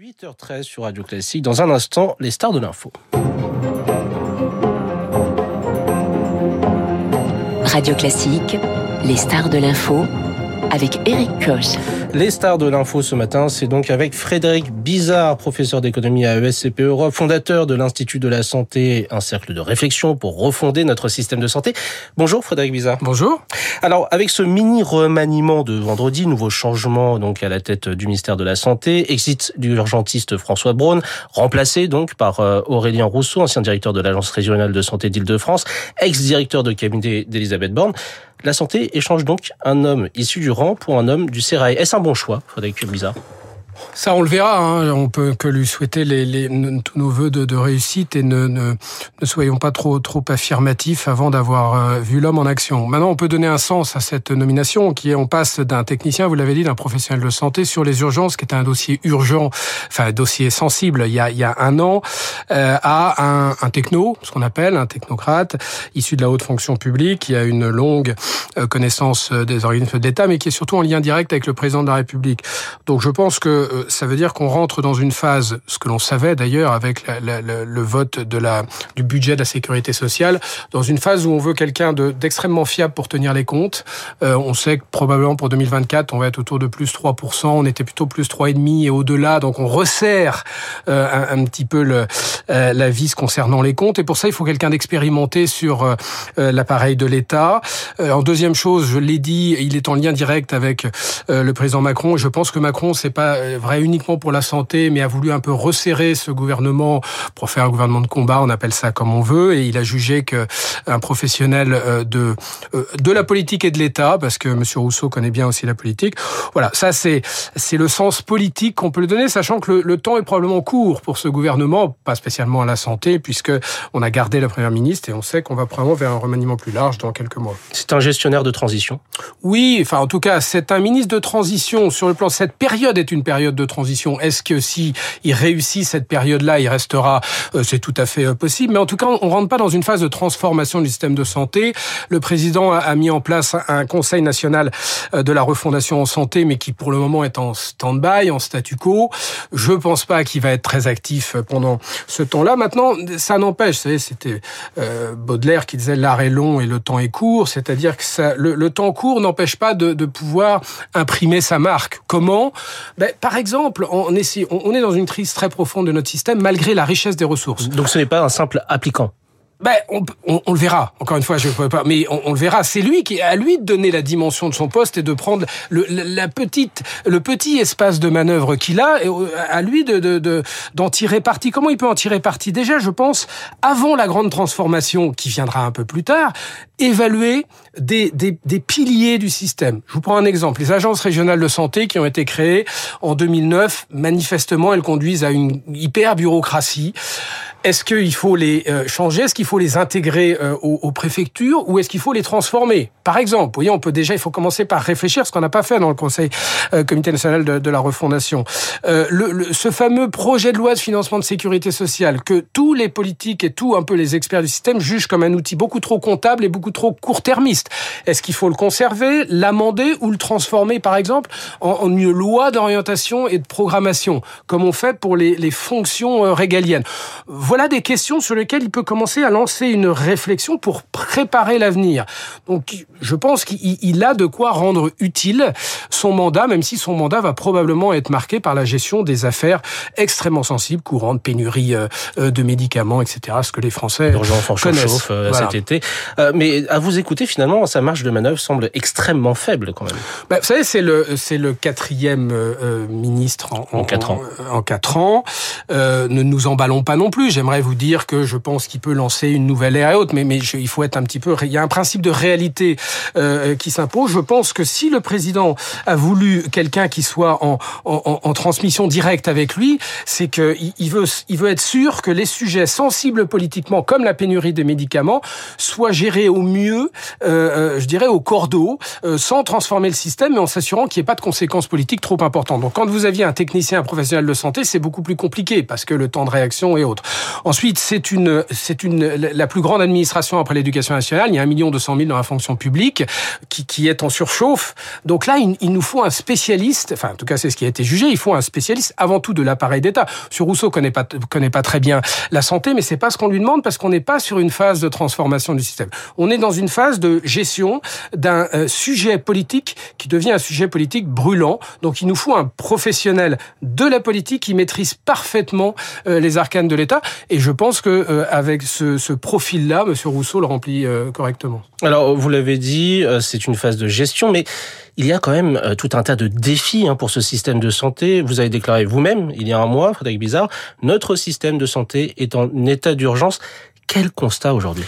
8h13 sur Radio Classique. Dans un instant, les stars de l'info. Radio Classique, les stars de l'info avec Eric Koch. Les stars de l'info ce matin, c'est donc avec Frédéric Bizarre, professeur d'économie à ESCP Europe, fondateur de l'Institut de la Santé, un cercle de réflexion pour refonder notre système de santé. Bonjour Frédéric Bizarre. Bonjour. Alors, avec ce mini remaniement de vendredi, nouveau changement donc à la tête du ministère de la Santé, exit du urgentiste François Braun, remplacé donc par euh, Aurélien Rousseau, ancien directeur de l'Agence régionale de santé d'Île-de-France, ex-directeur de cabinet d'Elisabeth Borne. La santé échange donc un homme issu du rang pour un homme du. Est-ce bon choix, Frédéric Bizarre ça, on le verra. Hein. On peut que lui souhaiter les, les, tous nos voeux de, de réussite et ne, ne, ne, soyons pas trop trop affirmatifs avant d'avoir euh, vu l'homme en action. Maintenant, on peut donner un sens à cette nomination qui est, on passe d'un technicien, vous l'avez dit, d'un professionnel de santé sur les urgences, qui est un dossier urgent, enfin un dossier sensible il y a, il y a un an, euh, à un, un, techno, ce qu'on appelle un technocrate, issu de la haute fonction publique, qui a une longue euh, connaissance des organismes d'État, mais qui est surtout en lien direct avec le président de la République. Donc, je pense que euh, ça veut dire qu'on rentre dans une phase, ce que l'on savait d'ailleurs avec la, la, le vote de la, du budget de la sécurité sociale, dans une phase où on veut quelqu'un d'extrêmement fiable pour tenir les comptes. Euh, on sait que probablement pour 2024, on va être autour de plus 3%, on était plutôt plus 3,5% et au-delà, donc on resserre euh, un, petit peu le, euh, la vis concernant les comptes. Et pour ça, il faut quelqu'un d'expérimenté sur euh, l'appareil de l'État. en deuxième chose, je l'ai dit, il est en lien direct avec le président Macron. Je pense que Macron, c'est pas vrai uniquement pour la santé, mais a voulu un peu resserrer ce gouvernement pour faire un gouvernement de combat, on appelle ça comme on veut, et il a jugé que un professionnel euh, de euh, de la politique et de l'État, parce que Monsieur Rousseau connaît bien aussi la politique. Voilà, ça c'est c'est le sens politique qu'on peut le donner, sachant que le, le, temps est probablement court pour ce gouvernement, pas spécialement à la santé, puisque on a gardé la première ministre et on sait qu'on va probablement vers un remaniement plus large dans quelques mois. C'est un gestionnaire de transition? Oui, enfin en tout cas c'est un ministre de transition sur le plan. Cette période est une période de transition. Est-ce que si il réussit cette période-là, il restera euh, C'est tout à fait euh, possible. Mais en tout cas, on rentre pas dans une phase de transformation du système de santé. Le président a mis en place un Conseil national euh, de la refondation en santé, mais qui pour le moment est en stand-by, en statu quo. Je pense pas qu'il va être très actif pendant ce temps-là. Maintenant, ça n'empêche. C'était Baudelaire qui disait l'art est long et le temps est court. C'est-à-dire que ça, le, temps court n'empêche pas de, pouvoir imprimer sa marque. Comment? Ben, exemple exemple, on est, on est dans une crise très profonde de notre système malgré la richesse des ressources. Donc ce n'est pas un simple applicant ben, on, on, on, le verra. Encore une fois, je ne peux pas, mais on, on, le verra. C'est lui qui, à lui de donner la dimension de son poste et de prendre le, la petite, le petit espace de manœuvre qu'il a, et à lui de, de, d'en tirer parti. Comment il peut en tirer parti? Déjà, je pense, avant la grande transformation qui viendra un peu plus tard, évaluer des, des, des piliers du système. Je vous prends un exemple. Les agences régionales de santé qui ont été créées en 2009, manifestement, elles conduisent à une hyper bureaucratie. Est-ce qu'il faut les euh, changer? Est-ce qu'il faut les intégrer euh, aux, préfectures ou est-ce qu'il faut les transformer? Par exemple, vous voyez, on peut déjà, il faut commencer par réfléchir, ce qu'on n'a pas fait dans le Conseil euh, Comité national de, de la refondation. Euh, le, le, ce fameux projet de loi de financement de sécurité sociale que tous les politiques et tous un peu les experts du système jugent comme un outil beaucoup trop comptable et beaucoup trop court-termiste. Est-ce qu'il faut le conserver, l'amender ou le transformer, par exemple, en, en une loi d'orientation et de programmation, comme on fait pour les, les fonctions régaliennes? Voilà des questions sur lesquelles il peut commencer à lancer une réflexion pour préparer l'avenir. Donc, je pense qu'il a de quoi rendre utile son mandat, même si son mandat va probablement être marqué par la gestion des affaires extrêmement sensibles, courantes, pénurie euh, de médicaments, etc. Ce que les Français connaissent euh, voilà. cet été. Euh, mais à vous écouter, finalement, sa marge de manœuvre semble extrêmement faible quand même. Bah, vous savez, c'est le c'est le quatrième euh, ministre en, en, en, quatre ans. En, en quatre ans. ne nous emballons pas non plus j'aimerais vous dire que je pense qu'il peut lancer une nouvelle ère et autre, mais, mais je, il faut être un petit peu. Il y a un principe de réalité euh, qui s'impose. Je pense que si le président a voulu quelqu'un qui soit en, en, en, transmission directe avec lui, c'est que il veut, il veut être sûr que les sujets sensibles politiquement, comme la pénurie des médicaments, soient gérés au mieux, euh, je dirais au cordeau, euh, sans transformer le système, mais en s'assurant qu'il n'y ait pas de conséquences politiques trop importantes. Donc, quand vous aviez un technicien, un professionnel de santé, c'est beaucoup plus compliqué parce que le temps de réaction est autre. Ensuite, c'est une, c'est une, la plus grande administration après l'éducation nationale. Il y a un million deux cent mille dans la fonction publique qui, qui est en surchauffe. Donc là, il, il nous faut un spécialiste. Enfin, en tout cas, c'est ce qui a été jugé. Il faut un spécialiste avant tout de l'appareil d'État. Sur Rousseau connaît pas connaît pas très bien la santé, mais c'est pas ce qu'on lui demande parce qu'on n'est pas sur une phase de transformation du système. On est dans une phase de gestion d'un euh, sujet politique qui devient un sujet politique brûlant. Donc il nous faut un professionnel de la politique qui maîtrise parfaitement euh, les arcanes de l'État. Et je pense que euh, avec ce, ce profil-là, Monsieur Rousseau le remplit correctement. Alors vous l'avez dit, c'est une phase de gestion, mais il y a quand même tout un tas de défis hein, pour ce système de santé. Vous avez déclaré vous-même, il y a un mois, Frédéric Bizarre, notre système de santé est en état d'urgence. Quel constat aujourd'hui?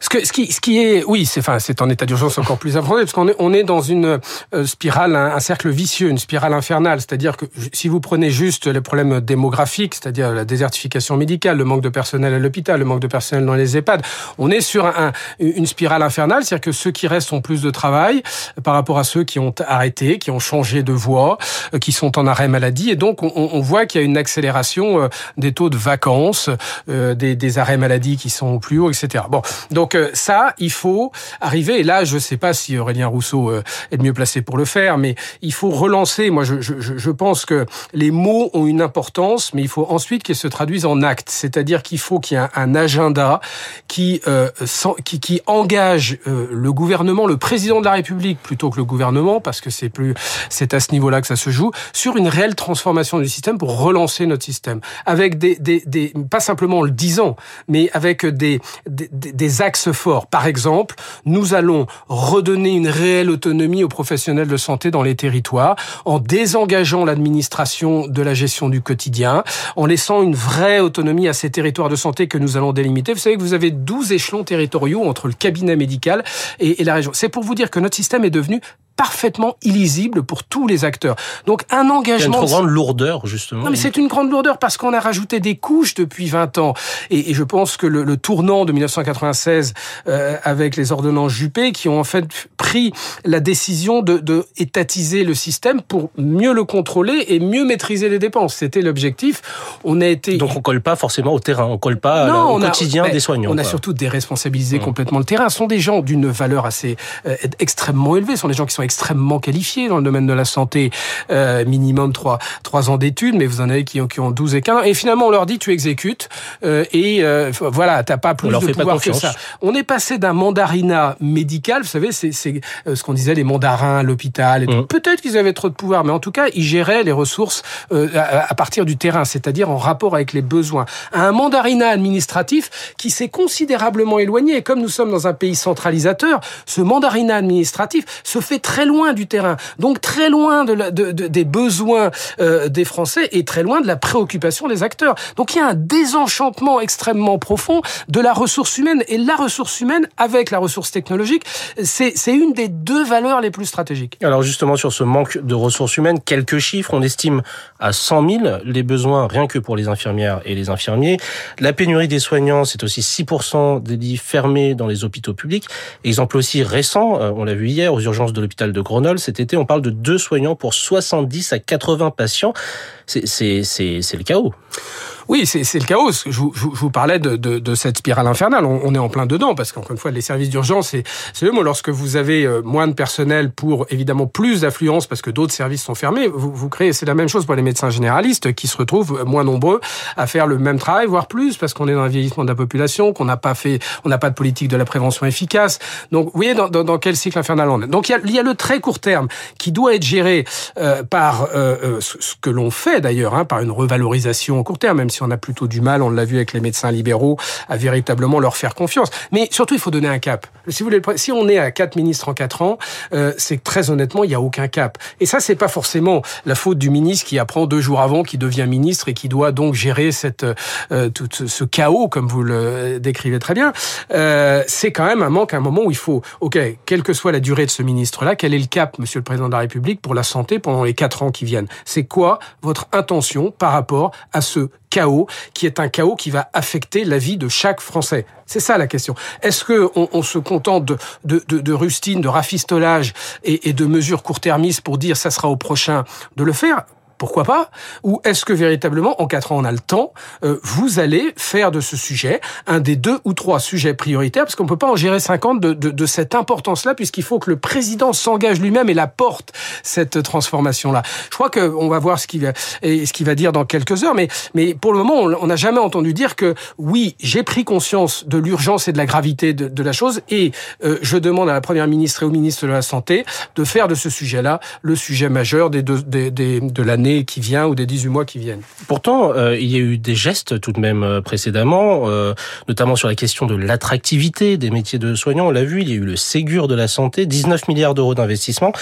Ce, que, ce, qui, ce qui est, oui, c'est enfin, c'est en état d'urgence encore plus avancé parce qu'on est, on est dans une euh, spirale, un, cercle vicieux, une spirale infernale. C'est-à-dire que si vous prenez juste les problèmes démographiques, c'est-à-dire la désertification médicale, le manque de personnel à l'hôpital, le manque de personnel dans les EHPAD, on est sur un, une spirale infernale. C'est-à-dire que ceux qui restent ont plus de travail par rapport à ceux qui ont arrêté, qui ont changé de voie, euh, qui sont en arrêt maladie, et donc on, on voit qu'il y a une accélération euh, des taux de vacances, des, des arrêts maladie qui sont plus hauts, etc. Bon, donc donc ça, il faut arriver. Et là, je ne sais pas si Aurélien Rousseau euh, est mieux placé pour le faire, mais il faut relancer. Moi, je, je, je pense que les mots ont une importance, mais il faut ensuite qu'ils se traduisent en actes. C'est-à-dire qu'il faut qu'il y ait un agenda qui euh, qui, qui, engage euh, le gouvernement, le président de la République plutôt que le gouvernement, parce que c'est plus c'est à ce niveau-là que ça se joue, sur une réelle transformation du système pour relancer notre système, avec des, des, des pas simplement en le disant, mais avec des, des, des Par exemple, nous allons redonner une réelle autonomie aux professionnels de santé dans les territoires en désengageant l'administration de la gestion du quotidien, en laissant une vraie autonomie à ces territoires de santé que nous allons délimiter. Vous savez que vous avez 12 échelons territoriaux entre le cabinet médical et la région. C'est pour vous dire que notre système est devenu parfaitement illisible pour tous les acteurs. Donc un engagement... C'est une grande lourdeur, justement. Non, mais c'est une grande lourdeur parce qu'on a rajouté des couches depuis 20 ans. Et, et je pense que le, le, tournant de 1996 euh, avec les ordonnances Juppé qui ont en fait pris la décision de, de étatiser le système pour mieux le contrôler et mieux maîtriser les dépenses. C'était l'objectif. On a été... Donc on colle pas forcément au terrain, on colle pas non, au quotidien des soignants. On a surtout déresponsabilisé mmh. complètement le terrain. Ce sont des gens d'une valeur assez euh, extrêmement élevée. Ce sont des gens qui sont extrêmement qualifiés dans le domaine de la santé, euh, minimum trois trois ans d'études, mais vous en avez qui ont, qui ont 12 et 15 Et finalement, on leur dit tu exécutes euh, et euh, voilà, t'as pas plus de pouvoir que ça. On est passé d'un mandarinat médical, vous savez, c'est euh, ce qu'on disait les mandarins à l'hôpital. Mmh. Peut-être qu'ils avaient trop de pouvoir, mais en tout cas, ils géraient les ressources à, à, partir du terrain, c'est-à-dire en rapport avec les besoins. Un mandarinat administratif qui s'est considérablement éloigné. Et comme nous sommes dans un pays centralisateur, ce mandarinat administratif se fait très très loin du terrain, donc très loin des besoins euh, des Français et très loin de la préoccupation des acteurs. Donc il y a un désenchantement extrêmement profond de la ressource humaine et la ressource humaine avec la ressource technologique, c'est une des deux valeurs les plus stratégiques. Alors justement sur ce manque de ressources humaines, quelques chiffres, on estime à 100 000 les besoins rien que pour les infirmières et les infirmiers. La pénurie des soignants, c'est aussi 6% des lits fermés dans les hôpitaux publics. Exemple aussi récent, euh, on l'a vu hier aux urgences de l'hôpital de Grenoble cet été, on parle de deux soignants pour 70 à 80 patients. C'est le chaos. Oui, c'est le chaos. Je, je, vous parlais de, de, de cette spirale infernale. On, on, est en plein dedans parce qu'encore une fois, les services d'urgence, c'est le mot. Lorsque vous avez euh, moins de personnel pour évidemment plus d'affluence parce que d'autres services sont fermés, vous, vous créez. C'est la même chose pour les médecins généralistes qui se retrouvent moins nombreux à faire le même travail, voire plus, parce qu'on est dans un vieillissement de la population, qu'on n'a pas fait, on n'a pas de politique de la prévention efficace. Donc, vous voyez dans, dans, quel cycle infernal on est. Donc, il y a, y a le très court terme qui doit être géré euh, par euh, euh ce que l'on fait d'ailleurs, hein, par une revalorisation au court terme, même si on a plutôt du mal, on l'a vu avec les médecins libéraux, à véritablement leur faire confiance. Mais surtout, il faut donner un cap. Si vous voulez, si on est à quatre ministres en quatre ans, euh, c'est que très honnêtement, il n'y a aucun cap. Et ça, c'est pas forcément la faute du ministre qui apprend deux jours avant qu'il devient ministre et qui doit donc gérer cette euh, tout ce chaos, comme vous le décrivez très bien. Euh, c'est quand même un manque, un moment où il faut, ok, quelle que soit la durée de ce ministre-là, quel est le cap, Monsieur le Président de la République, pour la santé pendant les quatre ans qui viennent? C'est quoi votre intention par rapport à ce chaos qui est un chaos qui va affecter la vie de chaque Français C'est ça la question. Est-ce que on, on, se contente de, de, de, rustine, de rafistolage et, et de mesures court-termistes pour dire ça sera au prochain de le faire? Pourquoi pas Ou est-ce que véritablement, en quatre ans, on a le temps euh, Vous allez faire de ce sujet un des deux ou trois sujets prioritaires, parce qu'on ne peut pas en gérer 50 de, de, de cette importance-là, puisqu'il faut que le président s'engage lui-même et la porte cette transformation-là. Je crois qu'on va voir ce qu'il va, dire dans quelques heures, mais, mais pour le moment, on n'a jamais entendu dire que oui, j'ai pris conscience de l'urgence et de la gravité de, de la chose, et euh, je demande à la première ministre et au ministre de la Santé de faire de ce sujet-là le sujet majeur de l'année qui vient ou des 18 mois qui viennent. Pourtant, euh, il y a eu des gestes tout de même euh, précédemment, euh, notamment sur la question de l'attractivité des métiers de soignants. On l'a vu, il y a eu le Ségur de la santé, 19 milliards d'euros d'investissement,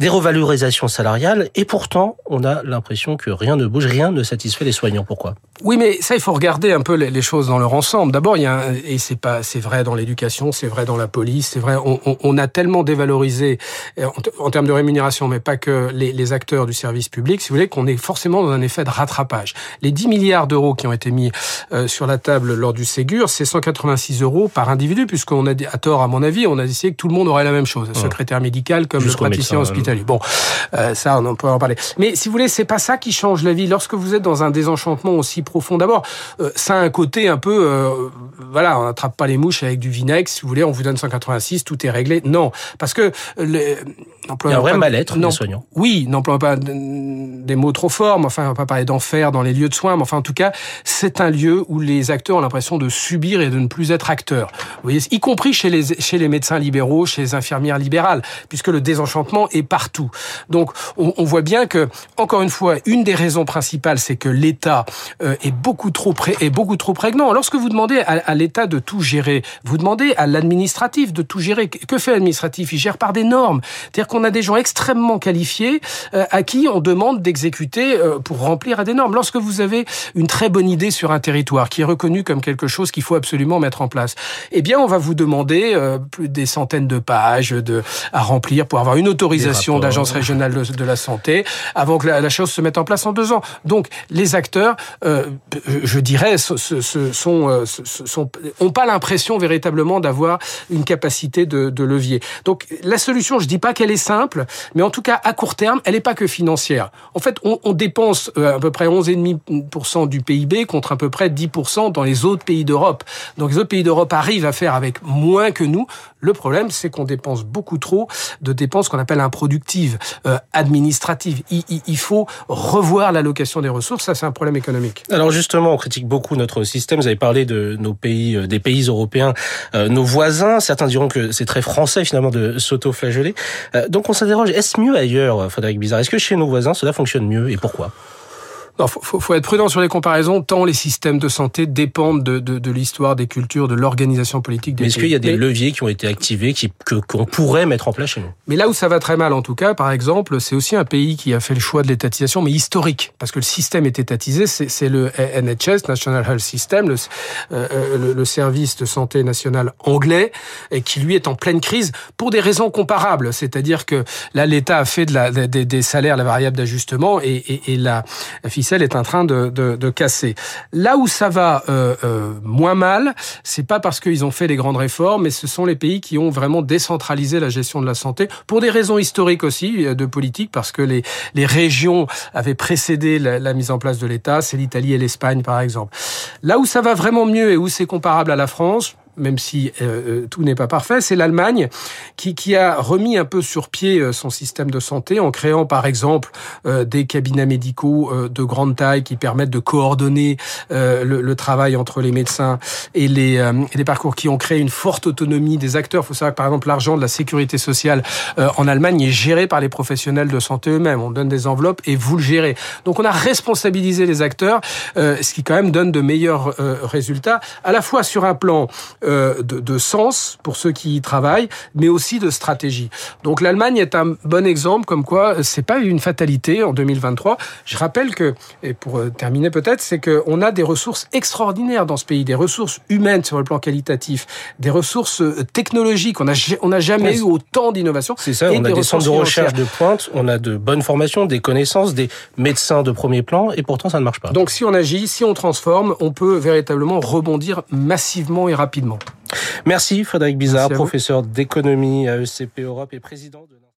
des revalorisations salariales, et pourtant, on a l'impression que rien ne bouge, rien ne satisfait les soignants. Pourquoi? Oui, mais ça, il faut regarder un peu les choses dans leur ensemble. D'abord, il y a un, et c'est pas, c'est vrai dans l'éducation, c'est vrai dans la police, c'est vrai. On, on, on, a tellement dévalorisé en, en, termes de rémunération, mais pas que les, les acteurs du service public, si vous voulez, qu'on est forcément dans un effet de rattrapage. Les 10 milliards d'euros qui ont été mis euh, sur la table lors du Ségur, c'est 186 euros par individu, puisqu'on a à tort, à mon avis, on a décidé que tout le monde aurait la même chose, le secrétaire médical comme le praticien médecin, hospitalier. Bon, euh, ça, on en peut en parler. Mais si vous voulez, c'est pas ça qui change la vie. Lorsque vous êtes dans un désenchantement aussi profond, d'abord, euh, ça a un côté un peu, euh, voilà, on n'attrape pas les mouches avec du vinaigre. Si vous voulez, on vous donne 186, tout est réglé. Non, parce que les, il y a un vrai mal-être des soignants. Oui, n'emploie pas des mots trop forts, mais enfin, on va pas parler d'enfer dans les lieux de soins, mais enfin, en tout cas, c'est un lieu où les acteurs ont l'impression de subir et de ne plus être acteurs. Vous voyez, y compris chez les, chez les médecins libéraux, chez les infirmières libérales, puisque le désenchantement est partout. Donc, on, on voit bien que, encore une fois, une des raisons principales, c'est que l'État euh, est beaucoup trop pré est beaucoup trop prégnant. Lorsque vous demandez à, à l'État de tout gérer, vous demandez à l'administratif de tout gérer. Que fait l'administratif? Il gère par des normes. C'est-à-dire qu'on a des gens extrêmement qualifiés euh, à qui on demande d'exécuter euh, pour remplir à des normes. Lorsque vous avez une très bonne idée sur un territoire qui est reconnu comme quelque chose qu'il faut absolument mettre en place, eh bien, on va vous demander euh, plus des centaines de pages de, à remplir pour avoir une autorisation d'agence régionale de, de, la santé avant que la, la, chose se mette en place en deux ans. Donc, les acteurs, euh, je dirais, ce, ce, sont, ce, sont, ont pas l'impression véritablement d'avoir une capacité de, de levier. Donc, la solution, je dis pas qu'elle est simple, mais en tout cas, à court terme, elle n'est pas que financière. En fait, on, on dépense euh, à peu près 11,5% du PIB contre à peu près 10% dans les autres pays d'Europe. Donc les autres pays d'Europe arrivent à faire avec moins que nous. Le problème, c'est qu'on dépense beaucoup trop de dépenses qu'on appelle improductives, euh, administratives. Il, il, il, faut revoir l'allocation des ressources. Ça, c'est un problème économique. Alors justement, on critique beaucoup notre système. Vous avez parlé de nos pays, euh, des pays européens, euh, nos voisins. Certains diront que c'est très français finalement de s'auto-flageller. Euh, donc on s'interroge, est-ce mieux ailleurs, Frédéric Bizarre? Est-ce que chez nos voisins, cela fonctionne mieux? Et pourquoi? Il faut, faut, être prudent sur les comparaisons, tant les systèmes de santé dépendent de, de, de l'histoire, des cultures, de l'organisation politique des Mais est-ce qu'il y a des leviers qui ont été activés, qui, que, qu'on pourrait mettre en place chez nous? Mais là où ça va très mal, en tout cas, par exemple, c'est aussi un pays qui a fait le choix de l'étatisation, mais historique, parce que le système est étatisé, c'est le NHS, National Health System, le, euh, le, le, service de santé national anglais, et qui lui est en pleine crise pour des raisons comparables. C'est-à-dire que là, l'État a fait de la, des, des salaires, la variable d'ajustement, et, et, et la, la ficelle est en train de, de, casser. Là où ça va euh, euh, moins mal, c'est pas parce qu'ils ont fait les grandes réformes, mais ce sont les pays qui ont vraiment décentralisé la gestion de la santé pour des raisons historiques aussi de politique, parce que les, les régions avaient précédé la mise en place de l'État. C'est l'Italie et l'Espagne, par exemple. Là où ça va vraiment mieux et où c'est comparable à la France, même si euh, tout n'est pas parfait, c'est l'Allemagne qui, qui, a remis un peu sur pied euh, son système de santé en créant par exemple euh, des cabinets médicaux euh, de grande taille qui permettent de coordonner euh, le, le, travail entre les médecins et les, euh, et les, parcours, qui ont créé une forte autonomie des acteurs. Il faut savoir que par exemple l'argent de la sécurité sociale en Allemagne est géré par les professionnels de santé eux-mêmes. On donne des enveloppes et vous le gérez. Donc on a responsabilisé les acteurs, ce qui quand même donne de meilleurs résultats, à la fois sur un plan euh, de, de, sens pour ceux qui y travaillent, mais aussi de stratégie. Donc l'Allemagne est un bon exemple comme quoi c'est pas une fatalité en 2023. Je rappelle que, et pour euh, terminer peut-être, c'est qu'on a des ressources extraordinaires dans ce pays, des ressources humaines sur le plan qualitatif, des ressources euh, technologiques. On n'a on a jamais eu autant d'innovation. C'est ça, on a des centres de recherche de pointe, on a de bonnes formations, des connaissances, des médecins de premier plan, et pourtant ça ne marche pas. Donc si on agit, si on transforme, on peut véritablement rebondir massivement et rapidement. Merci Frédéric Bizarre, professeur d'économie à ECP Europe et président de